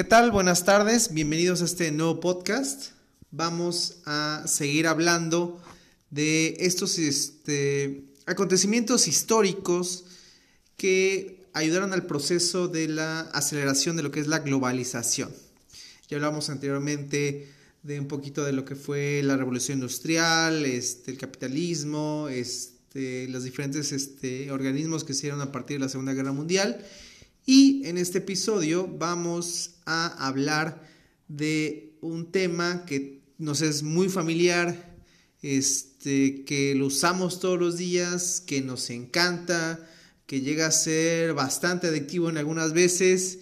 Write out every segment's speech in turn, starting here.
¿Qué tal? Buenas tardes, bienvenidos a este nuevo podcast. Vamos a seguir hablando de estos este, acontecimientos históricos que ayudaron al proceso de la aceleración de lo que es la globalización. Ya hablamos anteriormente de un poquito de lo que fue la revolución industrial, este, el capitalismo, este, los diferentes organismos que se hicieron a partir de la Segunda Guerra Mundial. Y en este episodio vamos a hablar de un tema que nos es muy familiar, este, que lo usamos todos los días, que nos encanta, que llega a ser bastante adictivo en algunas veces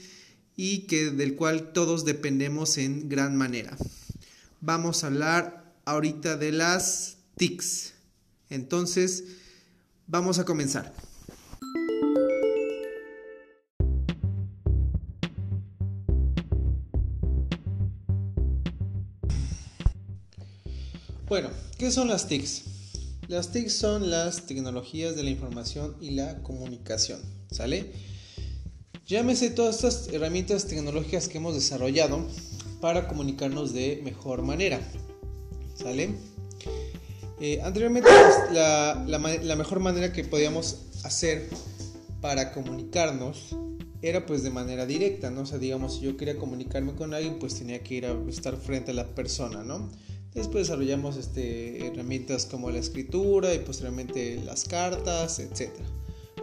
y que del cual todos dependemos en gran manera. Vamos a hablar ahorita de las TICs. Entonces, vamos a comenzar. Bueno, ¿qué son las TICs? Las TICs son las tecnologías de la información y la comunicación, ¿sale? Llámese todas estas herramientas tecnológicas que hemos desarrollado para comunicarnos de mejor manera, ¿sale? Eh, anteriormente pues, la, mejor manera que podíamos hacer para comunicarnos era pues de manera directa, ¿no? O sea, digamos, si yo quería comunicarme con alguien, pues tenía que ir a estar frente a la persona, ¿no? Después desarrollamos este, herramientas como la escritura y posteriormente las cartas, etc.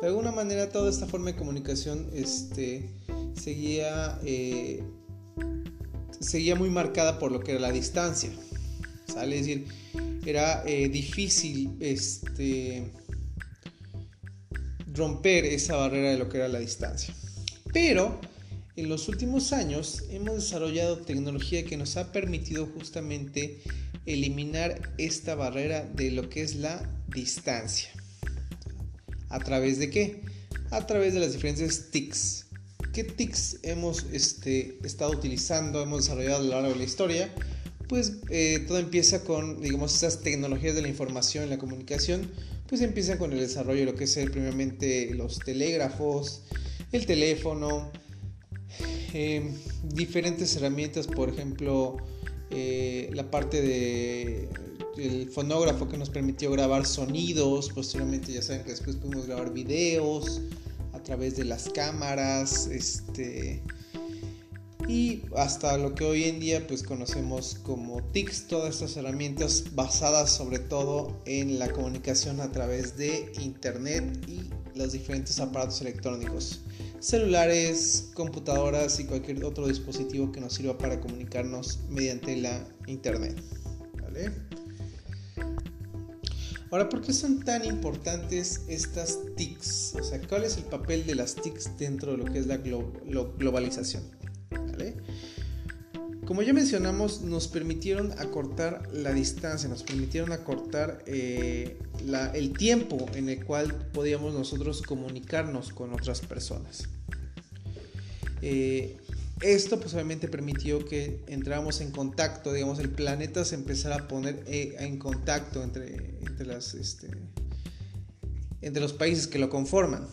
De alguna manera toda esta forma de comunicación este, seguía, eh, seguía muy marcada por lo que era la distancia. ¿sale? Decir, era eh, difícil este, romper esa barrera de lo que era la distancia. Pero en los últimos años hemos desarrollado tecnología que nos ha permitido justamente eliminar esta barrera de lo que es la distancia. ¿A través de qué? A través de las diferentes TICs. ¿Qué TICs hemos este, estado utilizando, hemos desarrollado a lo largo de la historia? Pues eh, todo empieza con, digamos, esas tecnologías de la información y la comunicación, pues empiezan con el desarrollo de lo que es primeramente los telégrafos, el teléfono, eh, diferentes herramientas, por ejemplo, eh, la parte de el fonógrafo que nos permitió grabar sonidos, posteriormente ya saben que después pudimos grabar videos a través de las cámaras, este y hasta lo que hoy en día pues conocemos como TICs, todas estas herramientas basadas sobre todo en la comunicación a través de internet y los diferentes aparatos electrónicos celulares, computadoras y cualquier otro dispositivo que nos sirva para comunicarnos mediante la internet. Ahora, ¿por qué son tan importantes estas TICs? O sea, ¿cuál es el papel de las TICs dentro de lo que es la globalización? Como ya mencionamos, nos permitieron acortar la distancia, nos permitieron acortar eh, el tiempo en el cual podíamos nosotros comunicarnos con otras personas. Eh, esto pues obviamente permitió que entráramos en contacto, digamos, el planeta se empezara a poner eh, en contacto entre, entre, las, este, entre los países que lo conforman.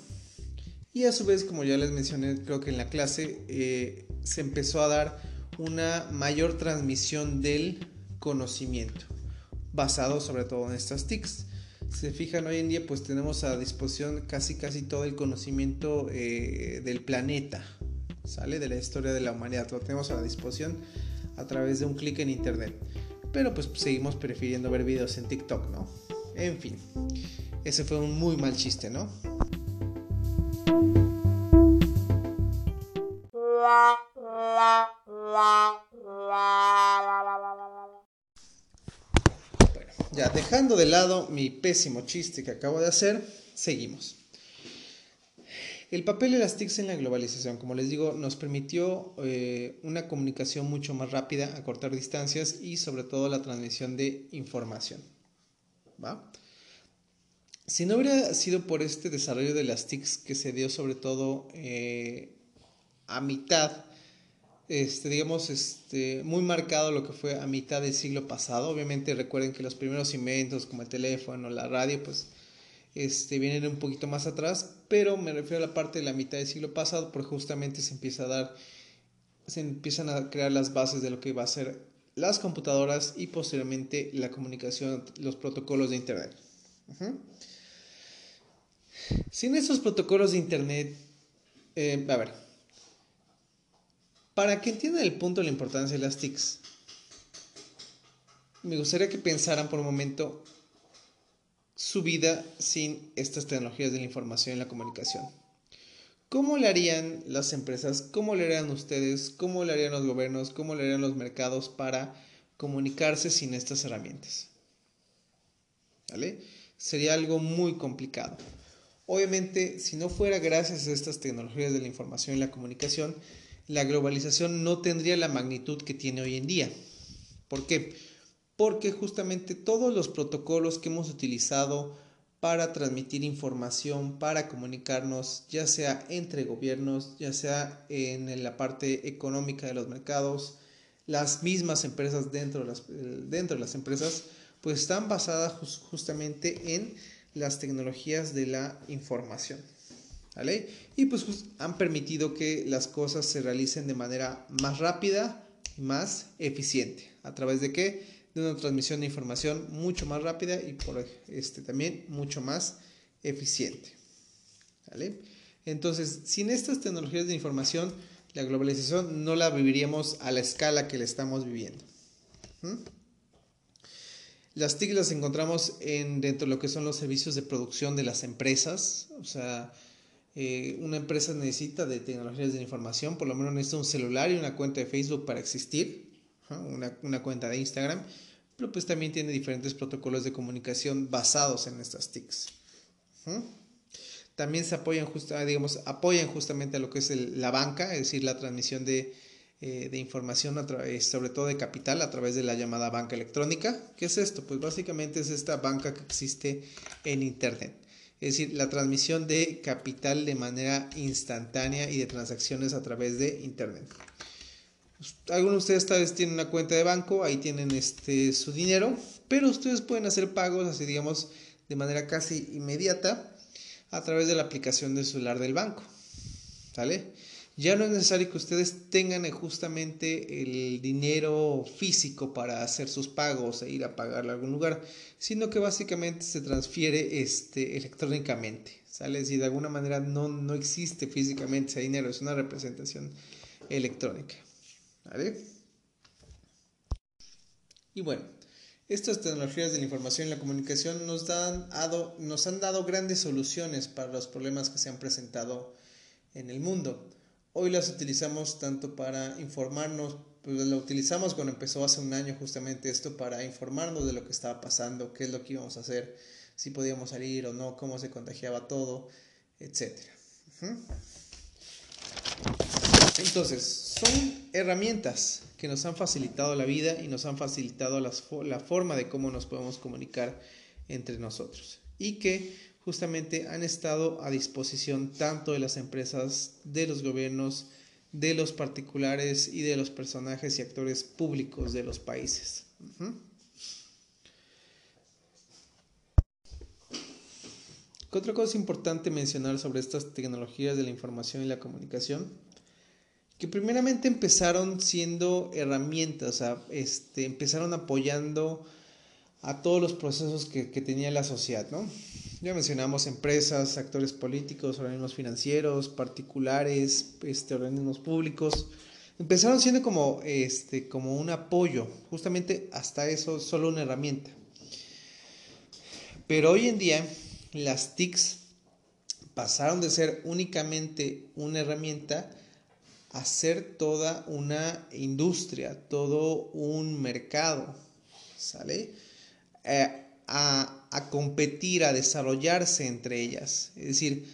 Y a su vez, como ya les mencioné, creo que en la clase se empezó a dar una mayor transmisión del conocimiento, basado sobre todo en estas TICs. Si se fijan hoy en día, pues tenemos a disposición casi casi todo el conocimiento eh, del planeta, sale de la historia de la humanidad, lo tenemos a la disposición a través de un clic en internet. Pero pues seguimos prefiriendo ver videos en TikTok, ¿no? En fin, ese fue un muy mal chiste, ¿no? De lado mi pésimo chiste que acabo de hacer, seguimos. El papel de las TICs en la globalización, como les digo, nos permitió eh, una comunicación mucho más rápida, acortar distancias y sobre todo la transmisión de información. Si no hubiera sido por este desarrollo de las TICs que se dio sobre todo eh, a mitad este, digamos, este, muy marcado lo que fue a mitad del siglo pasado. Obviamente recuerden que los primeros inventos como el teléfono, la radio, pues este, vienen un poquito más atrás, pero me refiero a la parte de la mitad del siglo pasado porque justamente se empieza a dar se empiezan a crear las bases de lo que va a ser las computadoras y posteriormente la comunicación, los protocolos de Internet. Sin esos protocolos de Internet, eh, a ver, para que entiendan el punto de la importancia de las TICs, me gustaría que pensaran por un momento su vida sin estas tecnologías de la información y la comunicación. ¿Cómo le harían las empresas? ¿Cómo le harían ustedes? ¿Cómo le harían los gobiernos? ¿Cómo le harían los mercados para comunicarse sin estas herramientas? ¿Vale? Sería algo muy complicado. Obviamente, si no fuera gracias a estas tecnologías de la información y la comunicación, la globalización no tendría la magnitud que tiene hoy en día. ¿Por qué? Porque justamente todos los protocolos que hemos utilizado para transmitir información, para comunicarnos, ya sea entre gobiernos, ya sea en la parte económica de los mercados, las mismas empresas dentro de las, empresas, pues están basadas justamente en las tecnologías de la información. Y pues han permitido que las cosas se realicen de manera más rápida y más eficiente. ¿A través de qué? de una transmisión de información mucho más rápida y por este también mucho más eficiente. Entonces, sin estas tecnologías de información, la globalización no la viviríamos a la escala que la estamos viviendo. ¿Mm? Las TIC las encontramos en, dentro de lo que son los servicios de producción de las empresas. O sea, eh, una empresa necesita de tecnologías de información, por lo menos necesita un celular y una cuenta de Facebook para existir una, cuenta de Instagram, pero pues también tiene diferentes protocolos de comunicación basados en estas TICs. También se apoyan, digamos, apoyan justamente a lo que es la banca, es decir, la transmisión de, eh, información, a sobre todo de capital, a través de la llamada banca electrónica. ¿Qué es esto? Pues básicamente es esta banca que existe en Internet. Es decir, la transmisión de capital de manera instantánea y de transacciones a través de Internet. Algunos de ustedes tal vez tienen una cuenta de banco, ahí tienen este, su dinero, pero ustedes pueden hacer pagos así, digamos, de manera casi inmediata a través de la aplicación del celular del banco. ¿Sale? Ya no es necesario que ustedes tengan justamente el dinero físico para hacer sus pagos e ir a pagarlo a algún lugar, sino que básicamente se transfiere este, electrónicamente. ¿Sale? Si de alguna manera no, no existe físicamente ese dinero, es una representación electrónica. Y bueno, estas tecnologías de la información y la comunicación nos, dan, nos han dado grandes soluciones para los problemas que se han presentado en el mundo. Hoy las utilizamos tanto para informarnos, pues la utilizamos cuando empezó hace un año justamente esto para informarnos de lo que estaba pasando, qué es lo que íbamos a hacer, si podíamos salir o no, cómo se contagiaba todo, etc. Entonces, son herramientas que nos han facilitado la vida y nos han facilitado la forma de cómo nos podemos comunicar entre nosotros y que justamente han estado a disposición tanto de las empresas, de los gobiernos, de los particulares y de los personajes y actores públicos de los países. Otra cosa importante mencionar sobre estas tecnologías de la información y la comunicación que primeramente empezaron siendo herramientas, este, empezaron apoyando a todos los procesos que, tenía la sociedad, ¿no? Ya mencionamos empresas, actores políticos, organismos financieros, particulares, este, organismos públicos. Empezaron siendo como, este, como un apoyo, justamente hasta eso, solo una herramienta. Pero hoy en día las TICs pasaron de ser únicamente una herramienta hacer toda una industria, todo un mercado, ¿sale? Eh, a, competir, a desarrollarse entre ellas. Es decir,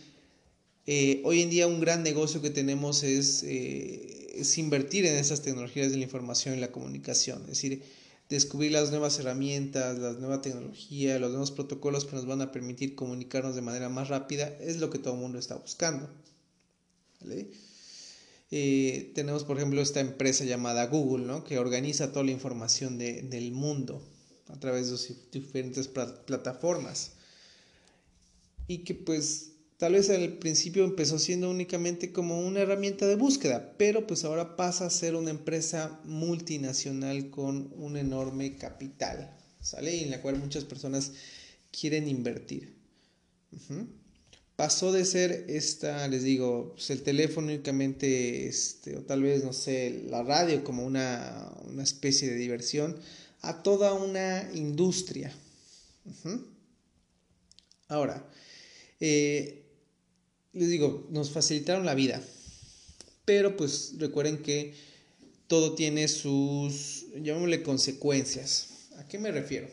eh, hoy en día un gran negocio que tenemos es, eh, es, invertir en esas tecnologías de la información y la comunicación. Es decir, descubrir las nuevas herramientas, la nueva tecnología, los nuevos protocolos que nos van a permitir comunicarnos de manera más rápida, es lo que todo el mundo está buscando. Eh, tenemos, por ejemplo, esta empresa llamada Google, ¿no? que organiza toda la información de, del mundo a través de diferentes plataformas. Y que pues Tal vez al principio empezó siendo únicamente como una herramienta de búsqueda, pero pues ahora pasa a ser una empresa multinacional con un enorme capital, ¿sale? Y en la cual muchas personas quieren invertir. Pasó de ser esta, les digo, pues el teléfono únicamente, este, o tal vez, no sé, la radio como una, una especie de diversión, a toda una industria. Ahora, eh, les digo, nos facilitaron la vida, pero pues recuerden que todo tiene sus, llamémosle consecuencias. ¿A qué me refiero?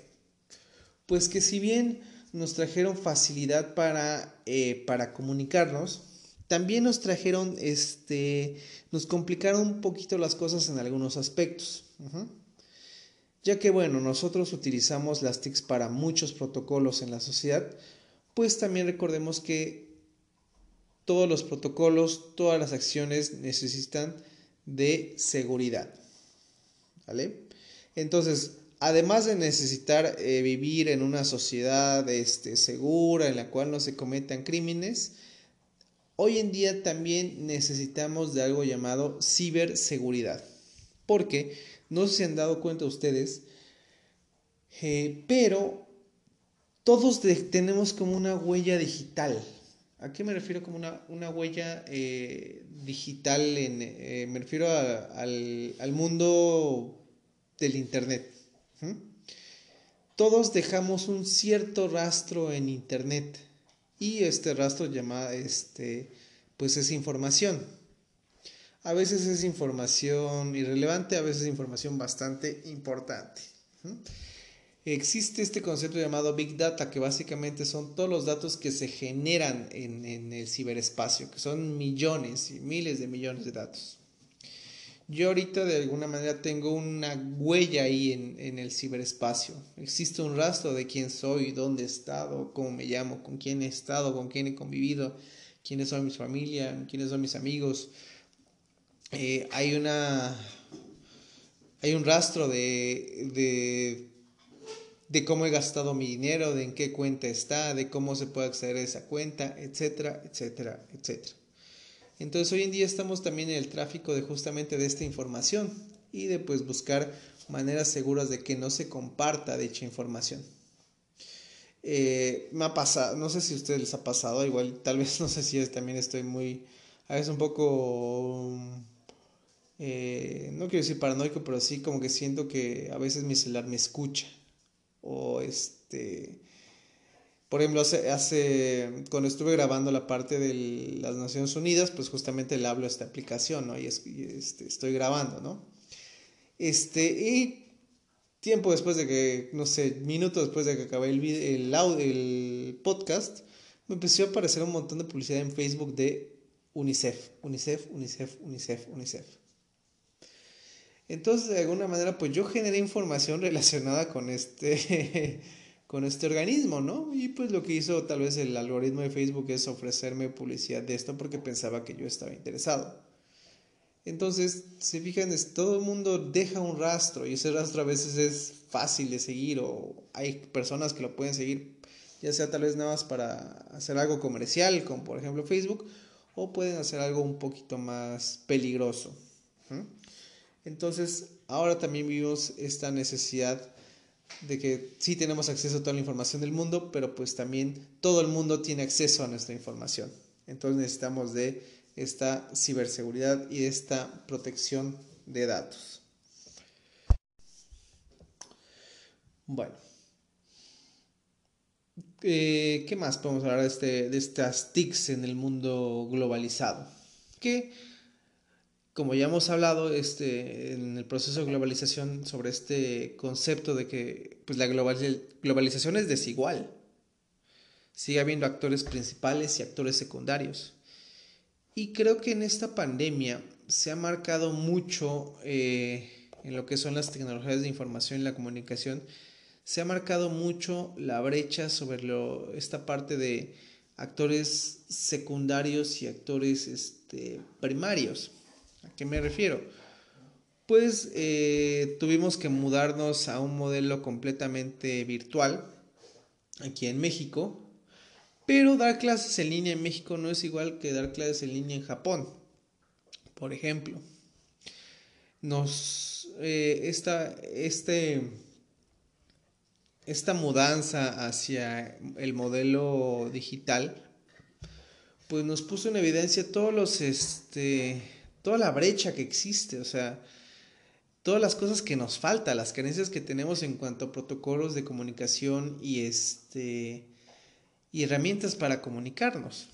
Pues que si bien nos trajeron facilidad para, eh, para comunicarnos, también nos trajeron, este, nos complicaron un poquito las cosas en algunos aspectos. Ya que, bueno, nosotros utilizamos las TICs para muchos protocolos en la sociedad, pues también recordemos que todos los protocolos, todas las acciones necesitan de seguridad. ¿Vale? Entonces, además de necesitar eh, vivir en una sociedad este, segura en la cual no se cometan crímenes, hoy en día también necesitamos de algo llamado ciberseguridad. Porque, no sé si han dado cuenta ustedes, eh, pero todos tenemos como una huella digital. ¿A qué me refiero como una, huella eh, digital? Eh, me refiero al, mundo del Internet. Todos dejamos un cierto rastro en Internet y este rastro llama, este, pues es información. A veces es información irrelevante, a veces es información bastante importante existe este concepto llamado Big Data, que básicamente son todos los datos que se generan en, el ciberespacio, que son millones y miles de millones de datos. Yo ahorita de alguna manera tengo una huella ahí en, el ciberespacio. Existe un rastro de quién soy, dónde he estado, cómo me llamo, con quién he estado, con quién he convivido, quiénes son mis familia, quiénes son mis amigos. Eh, hay una hay un rastro de de cómo he gastado mi dinero, de en qué cuenta está, de cómo se puede acceder a esa cuenta, etcétera, etcétera, etcétera. Entonces hoy en día estamos también en el tráfico de justamente de esta información y de pues buscar maneras seguras de que no se comparta dicha información. Eh, me ha pasado, no sé si a ustedes les ha pasado, igual tal vez no sé si también estoy muy, a veces un poco, no quiero decir paranoico, pero sí como que siento que a veces mi celular me escucha. O este por ejemplo hace, cuando estuve grabando la parte de las Naciones Unidas pues justamente le hablo a esta aplicación ¿no? y, este, estoy grabando no este y tiempo después de que no sé minutos después de que acabé el, podcast me empezó a aparecer un montón de publicidad en Facebook de UNICEF UNICEF UNICEF UNICEF UNICEF entonces, de alguna manera, pues yo generé información relacionada con este, con este organismo, ¿no? Y pues lo que hizo tal vez el algoritmo de Facebook es ofrecerme publicidad de esto porque pensaba que yo estaba interesado. Entonces, si fijan, todo el mundo deja un rastro y ese rastro a veces es fácil de seguir o hay personas que lo pueden seguir, ya sea tal vez nada más para hacer algo comercial, como por ejemplo Facebook, o pueden hacer algo un poquito más peligroso. Entonces, ahora también vivimos esta necesidad de que sí tenemos acceso a toda la información del mundo, pero pues también todo el mundo tiene acceso a nuestra información. Entonces necesitamos de esta ciberseguridad y de esta protección de datos. Bueno, eh, ¿qué más podemos hablar de, este, de estas TICs en el mundo globalizado? Que como ya hemos hablado este, en el proceso de globalización sobre este concepto de que pues, la globalización es desigual. Sigue habiendo actores principales y actores secundarios. Y creo que en esta pandemia se ha marcado mucho eh, en lo que son las tecnologías de información y la comunicación, se ha marcado mucho la brecha sobre lo, esta parte de actores secundarios y actores este, primarios. ¿A qué me refiero? Pues eh, tuvimos que mudarnos a un modelo completamente virtual aquí en México Pero dar clases en línea en México no es igual que dar clases en línea en Japón, por ejemplo. Nos, eh, esta, este, esta mudanza hacia el modelo digital, pues nos puso en evidencia todos los, este, toda la brecha que existe, o sea, todas las cosas que nos faltan, las carencias que tenemos en cuanto a protocolos de comunicación y este y herramientas para comunicarnos.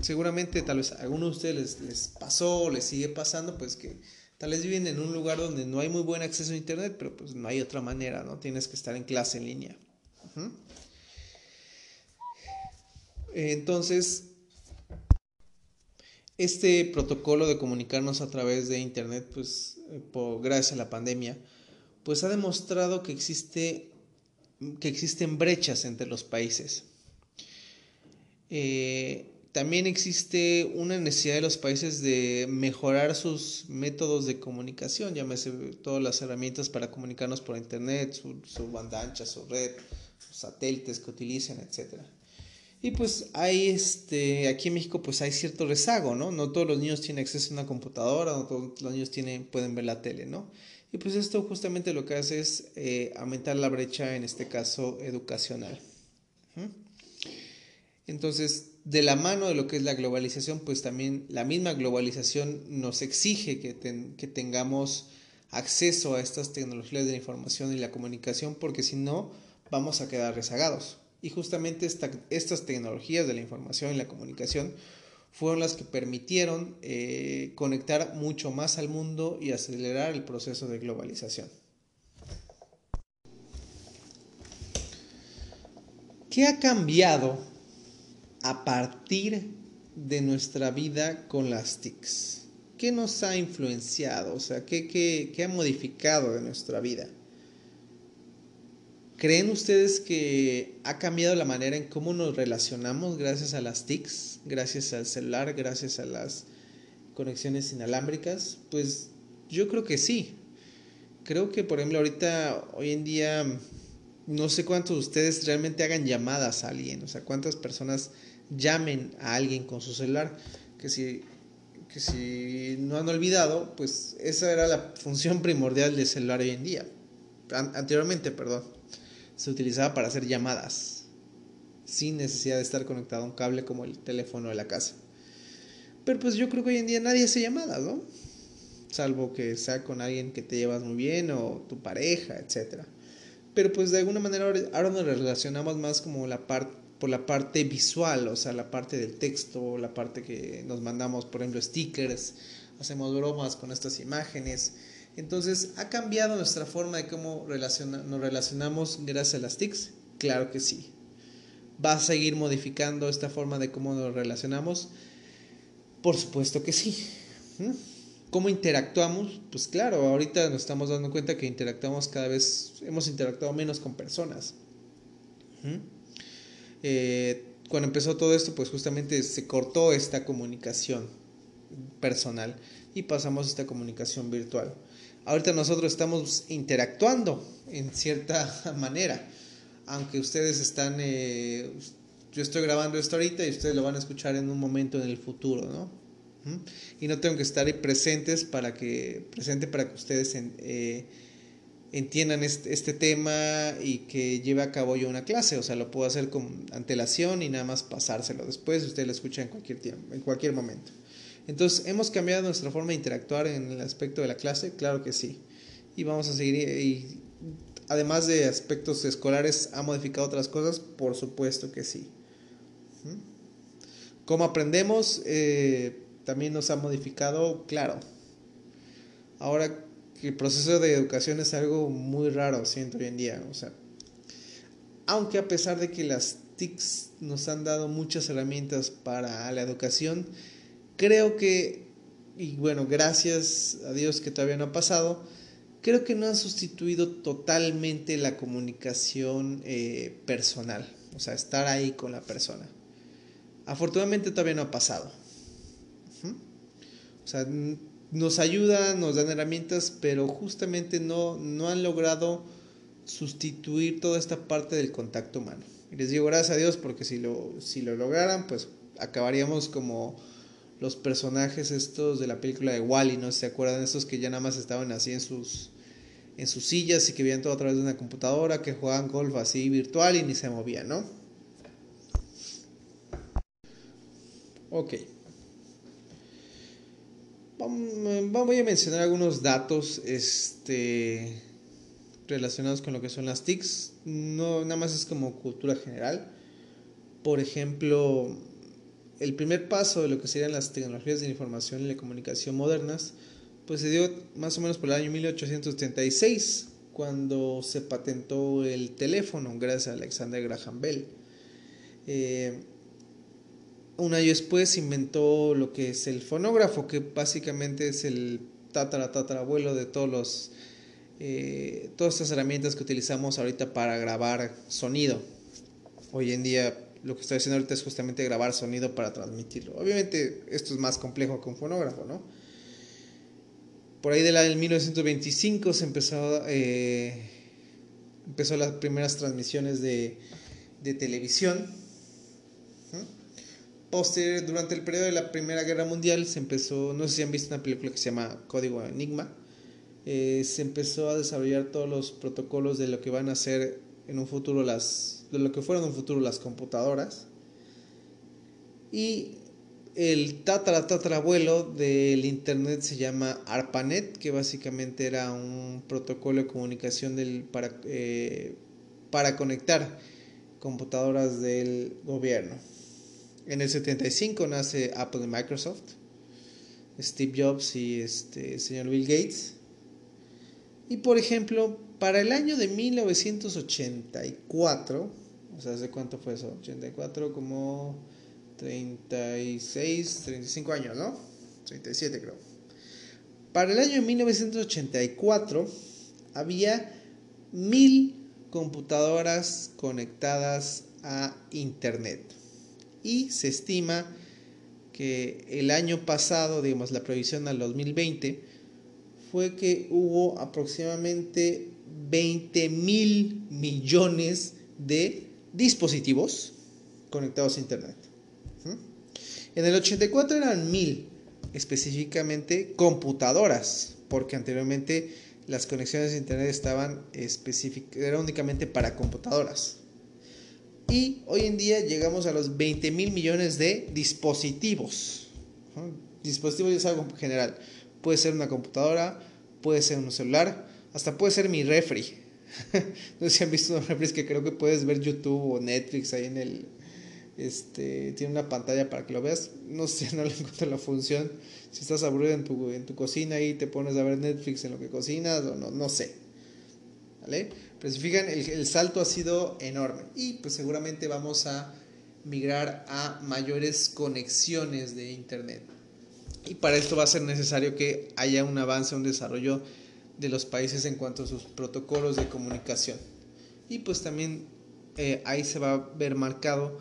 Seguramente tal vez a alguno de ustedes les, pasó les sigue pasando, pues que tal vez viven en un lugar donde no hay muy buen acceso a internet, pero pues no hay otra manera, ¿no? Tienes que estar en clase en línea. Entonces, este protocolo de comunicarnos a través de internet, pues eh, gracias a la pandemia, pues ha demostrado que existe que existen brechas entre los países. Eh, también existe una necesidad de los países de mejorar sus métodos de comunicación, llámese todas las herramientas para comunicarnos por internet, su, banda ancha, su red, satélites que utilicen, etc. Y pues hay este, aquí en México pues hay cierto rezago, ¿no? No todos los niños tienen acceso a una computadora, no todos los niños tienen, pueden ver la tele, ¿no? Y pues esto justamente lo que hace es eh, aumentar la brecha, en este caso educacional. Entonces, de la mano de lo que es la globalización, pues también la misma globalización nos exige que, que tengamos acceso a estas tecnologías de la información y la comunicación, porque si no, vamos a quedar rezagados. Y justamente estas tecnologías de la información y la comunicación fueron las que permitieron eh, conectar mucho más al mundo y acelerar el proceso de globalización. ¿Qué ha cambiado a partir de nuestra vida con las TICs? ¿Qué nos ha influenciado? O sea, ¿qué, qué, ha modificado de nuestra vida? ¿Creen ustedes que ha cambiado la manera en cómo nos relacionamos gracias a las TICs, gracias al celular, gracias a las conexiones inalámbricas? Pues yo creo que sí. Creo que, por ejemplo, ahorita, hoy en día, no sé cuántos de ustedes realmente hagan llamadas a alguien, o sea, cuántas personas llamen a alguien con su celular, que si, que si no han olvidado, pues esa era la función primordial del celular hoy en día, anteriormente, perdón, se utilizaba para hacer llamadas, sin necesidad de estar conectado a un cable como el teléfono de la casa. Pero pues yo creo que hoy en día nadie hace llamadas, ¿no? Salvo que sea con alguien que te llevas muy bien o tu pareja, etc. Pero pues de alguna manera ahora nos relacionamos más como la parte por la parte visual, o sea, la parte del texto, la parte que nos mandamos, por ejemplo, stickers, hacemos bromas con estas imágenes. Entonces, ¿ha cambiado nuestra forma de cómo nos relacionamos gracias a las TICs? Claro que sí. ¿Va a seguir modificando esta forma de cómo nos relacionamos? Por supuesto que sí. ¿Mm? ¿Cómo interactuamos? Pues claro, ahorita nos estamos dando cuenta que interactuamos cada vez, hemos interactuado menos con personas. ¿Mm? Eh, cuando empezó todo esto, pues justamente se cortó esta comunicación personal y pasamos a esta comunicación virtual. Ahorita nosotros estamos interactuando en cierta manera, aunque ustedes están, eh, yo estoy grabando esto ahorita y ustedes lo van a escuchar en un momento en el futuro, ¿no? Y no tengo que estar presentes para que, presente para que ustedes eh, entiendan este, tema y que lleve a cabo yo una clase. O sea, lo puedo hacer con antelación y nada más pasárselo después. Usted lo escucha en cualquier tiempo, en cualquier momento. Entonces, ¿hemos cambiado nuestra forma de interactuar en el aspecto de la clase? Claro que sí. Y vamos a seguir. Y además de aspectos escolares, ¿ha modificado otras cosas? Por supuesto que sí. ¿Mm? ¿Cómo aprendemos? Eh, también nos ha modificado, claro. Ahora el proceso de educación es algo muy raro, siento hoy en día. O sea, aunque a pesar de que las TICs nos han dado muchas herramientas para la educación, creo que, y bueno, gracias a Dios que todavía no ha pasado, creo que no han sustituido totalmente la comunicación eh, personal, o sea, estar ahí con la persona. Afortunadamente todavía no ha pasado. O sea, nos ayudan, nos dan herramientas, pero justamente no, no han logrado sustituir toda esta parte del contacto humano. Y les digo gracias a Dios porque si lo, si lo lograran, pues acabaríamos como los personajes estos de la película de Wally, ¿no? ¿Se acuerdan? Estos que ya nada más estaban así en sus, en sus sillas y que veían todo a través de una computadora, que jugaban golf así virtual y ni se movían, ¿no? Ok. Voy a mencionar algunos datos este, relacionados con lo que son las TICs. No, nada más es como cultura general. Por ejemplo, el primer paso de lo que serían las tecnologías de información y la comunicación modernas, pues se dio más o menos por el año 1836, cuando se patentó el teléfono gracias a Alexander Graham Bell. Eh, un año después inventó lo que es el fonógrafo, que básicamente es el tatara tatarabuelo de todos los eh, todas estas herramientas que utilizamos ahorita para grabar sonido. Hoy en día lo que estoy haciendo ahorita es justamente grabar sonido para transmitirlo. Obviamente esto es más complejo que un fonógrafo, ¿no? Por ahí del 1925 se empezó, eh, empezó las primeras transmisiones de, televisión. Durante el periodo de la Primera Guerra Mundial se empezó, no sé si han visto una película que se llama Código Enigma, eh, se empezó a desarrollar todos los protocolos de lo que van a ser en un futuro las de lo que fueron en un futuro las computadoras. Y el tatara tatarabuelo del internet se llama ARPANET que básicamente era un protocolo de comunicación del, para, eh, para conectar computadoras del gobierno. En el 75 nace Apple y Microsoft Steve Jobs y este señor Bill Gates. Y por ejemplo, para el año de 1984, o sea, ¿hace cuánto fue eso? 84 como 36, 35 años, ¿no? 37 creo. Para el año de 1984 había mil computadoras conectadas a Internet. Y se estima que el año pasado, digamos, la previsión al 2020, fue que hubo aproximadamente 20 mil millones de dispositivos conectados a Internet. En el 84 eran mil, específicamente computadoras, porque anteriormente las conexiones a Internet estaban eran únicamente para computadoras. Y hoy en día llegamos a los 20 mil millones de dispositivos. Dispositivos es algo general. Puede ser una computadora, puede ser un celular, hasta puede ser mi refri. no sé si han visto unos que creo que puedes ver YouTube o Netflix ahí en el... Este, tiene una pantalla para que lo veas. No sé, no le encuentro la función. Si estás aburrido en tu, en tu cocina y te pones a ver Netflix en lo que cocinas o no, no sé. ¿Vale? Pero si fijan, el, el salto ha sido enorme. Y pues seguramente vamos a migrar a mayores conexiones de Internet. Y para esto va a ser necesario que haya un avance, un desarrollo de los países en cuanto a sus protocolos de comunicación. Y pues también eh, ahí se va a ver marcado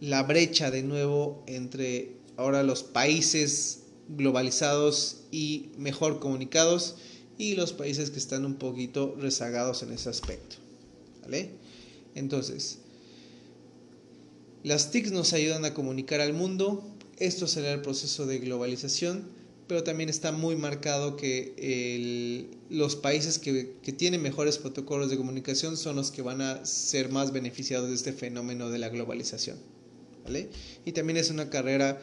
la brecha de nuevo entre ahora los países globalizados y mejor comunicados y los países que están un poquito rezagados en ese aspecto. ¿Vale? Entonces, las TICs nos ayudan a comunicar al mundo, esto será el proceso de globalización, pero también está muy marcado que los países que, tienen mejores protocolos de comunicación son los que van a ser más beneficiados de este fenómeno de la globalización. Y también es una carrera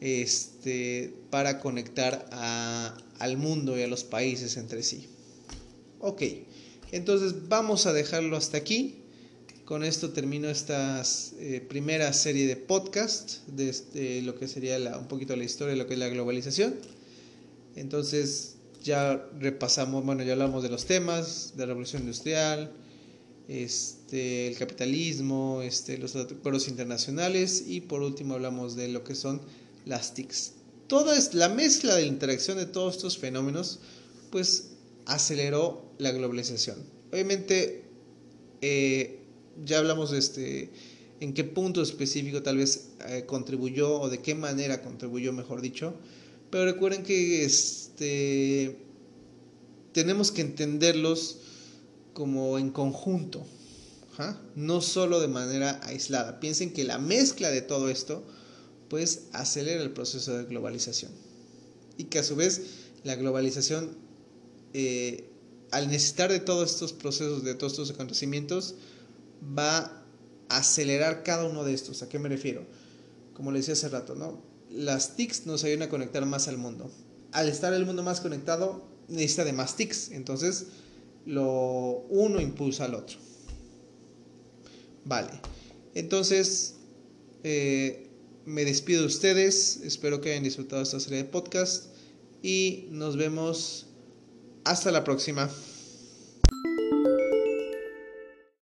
este, para conectar al mundo y a los países entre sí. Ok, entonces vamos a dejarlo hasta aquí. Con esto termino esta eh, primera serie de podcast de este, lo que sería un poquito la historia de lo que es la globalización. Entonces ya repasamos, bueno, ya hablamos de los temas, de la revolución industrial, este, el capitalismo, este, los acuerdos internacionales y por último hablamos de lo que son las TICs. Toda es la mezcla de interacción de todos estos fenómenos, pues aceleró la globalización. Obviamente, eh, ya hablamos de este, en qué punto específico tal vez eh, contribuyó o de qué manera contribuyó, mejor dicho. Pero recuerden que este, tenemos que entenderlos como en conjunto. no solo de manera aislada. Piensen que la mezcla de todo esto pues acelera el proceso de globalización y que a su vez la globalización eh, al necesitar de todos estos procesos, de todos estos acontecimientos, va a acelerar cada uno de estos. ¿A qué me refiero? Como le decía hace rato, ¿no? Las TICs nos ayudan a conectar más al mundo. Al estar el mundo más conectado, necesita de más TICs. Entonces, lo uno impulsa al otro. Vale. Entonces, eh, me despido de ustedes. Espero que hayan disfrutado esta serie de podcast. Y nos vemos hasta la próxima.